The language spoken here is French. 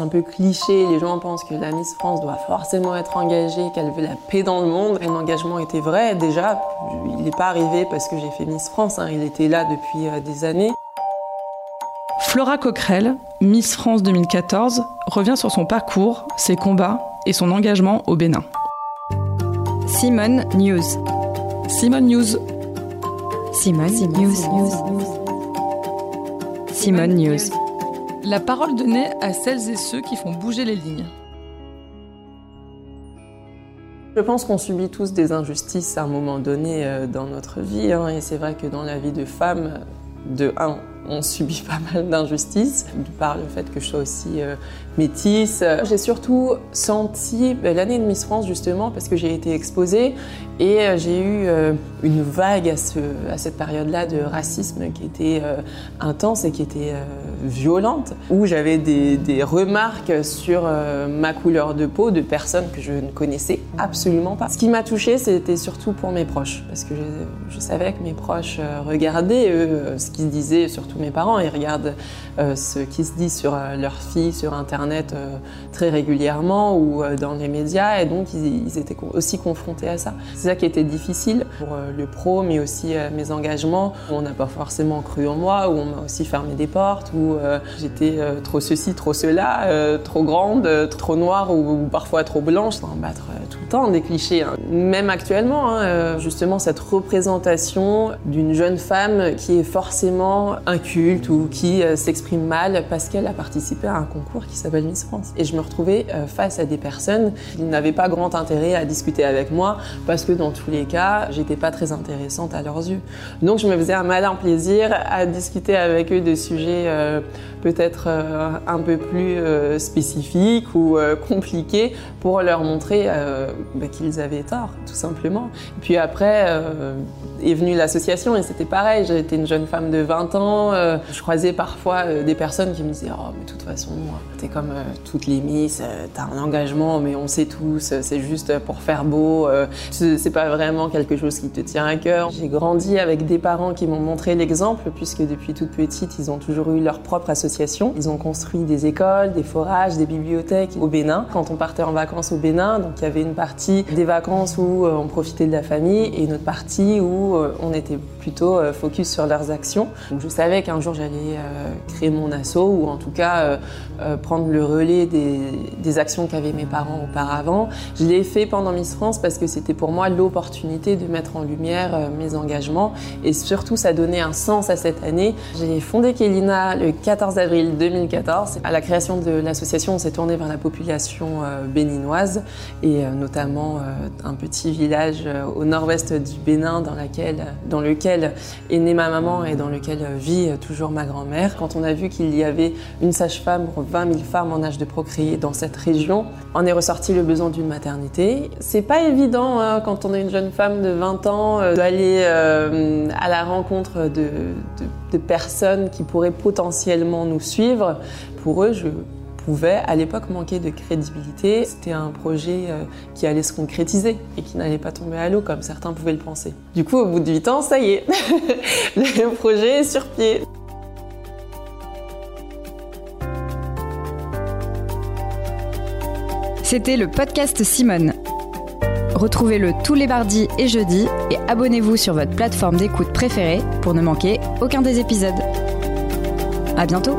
un peu cliché. Les gens pensent que la Miss France doit forcément être engagée, qu'elle veut la paix dans le monde. Mon engagement était vrai déjà. Il n'est pas arrivé parce que j'ai fait Miss France. Hein. Il était là depuis euh, des années. Flora Coquerel, Miss France 2014, revient sur son parcours, ses combats et son engagement au Bénin. Simone News. Simone News. Simone, News. Simone News. La parole donnée à celles et ceux qui font bouger les lignes. Je pense qu'on subit tous des injustices à un moment donné euh, dans notre vie. Hein, et c'est vrai que dans la vie de femme, de un, on subit pas mal d'injustices, par le fait que je sois aussi euh, métisse. J'ai surtout senti ben, l'année de Miss France justement parce que j'ai été exposée et euh, j'ai eu euh, une vague à, ce, à cette période-là de racisme qui était intense et qui était violente, où j'avais des, des, remarques sur ma couleur de peau de personnes que je ne connaissais absolument pas. Ce qui m'a touchée, c'était surtout pour mes proches, parce que je, je savais que mes proches regardaient eux, ce qu'ils disaient, surtout mes parents. Ils regardent euh, ce qui se dit sur euh, leurs filles sur Internet euh, très régulièrement ou dans les médias. Et donc, ils, étaient aussi confrontés à ça. C'est ça qui était difficile pour le pro, mais aussi mes engagements. On n'a pas forcément cru en moi, ou on m'a aussi fermé des portes, où j'étais trop ceci, trop cela, trop grande, trop noire ou, parfois trop blanche, sans battre tout le temps des clichés. Hein. Même actuellement, hein, justement, cette représentation d'une jeune femme qui est forcément un ou qui euh, s'exprime mal parce qu'elle a participé à un concours qui s'appelle Miss France. Et je me retrouvais euh, face à des personnes qui n'avaient pas grand intérêt à discuter avec moi parce que dans tous les cas, j'étais pas très intéressante à leurs yeux. Donc je me faisais un malin plaisir à discuter avec eux de sujets euh, peut-être un peu plus spécifiques ou compliqués pour leur montrer bah, qu'ils avaient tort, tout simplement. Et puis après est venue l'association et c'était pareil. J'étais une jeune femme de 20 ans euh, je croisais parfois euh, des personnes qui me disaient Oh, mais de toute façon, t'es comme euh, toutes les Miss, t'as un engagement, mais on sait tous, c'est juste pour faire beau, c'est pas vraiment quelque chose qui te tient à cœur. J'ai grandi avec des parents qui m'ont montré l'exemple, puisque depuis toute petite, ils ont toujours eu leur propre association. Ils ont construit des écoles, des forages, des bibliothèques au Bénin. Quand on partait en vacances au Bénin, donc il y avait une partie des vacances où on profitait de la famille et une autre partie où on était plutôt focus sur leurs actions. Je savais qu'un jour j'allais euh, créer mon assaut ou en tout cas euh, euh, prendre le relais des, actions qu'avaient mes parents auparavant. Je l'ai fait pendant Miss France parce que c'était pour moi l'opportunité de mettre en lumière mes engagements et surtout ça donnait un sens à cette année. J'ai fondé Kelina le 14 avril 2014. À la création de l'association, on s'est tourné vers la population béninoise et notamment un petit village au nord-ouest du Bénin dans, lequel est née ma maman et dans lequel vit toujours ma grand-mère. Quand on a vu qu'il y avait une sage-femme pour 20 000 femmes en âge de procréer dans cette région, on est ressorti le besoin d'une maternité. C'est pas évident hein, quand on est une jeune femme de 20 ans euh, d'aller euh, à la rencontre de, de personnes qui pourraient potentiellement nous suivre. Pour eux, je pouvait à l'époque manquer de crédibilité. C'était un projet euh, qui allait se concrétiser et qui n'allait pas tomber à l'eau comme certains pouvaient le penser. Du coup, au bout de 8 ans, ça y est, le projet est sur pied. C'était le podcast Simone. Retrouvez-le tous les mardis et jeudis et abonnez-vous sur votre plateforme d'écoute préférée pour ne manquer aucun des épisodes. À bientôt!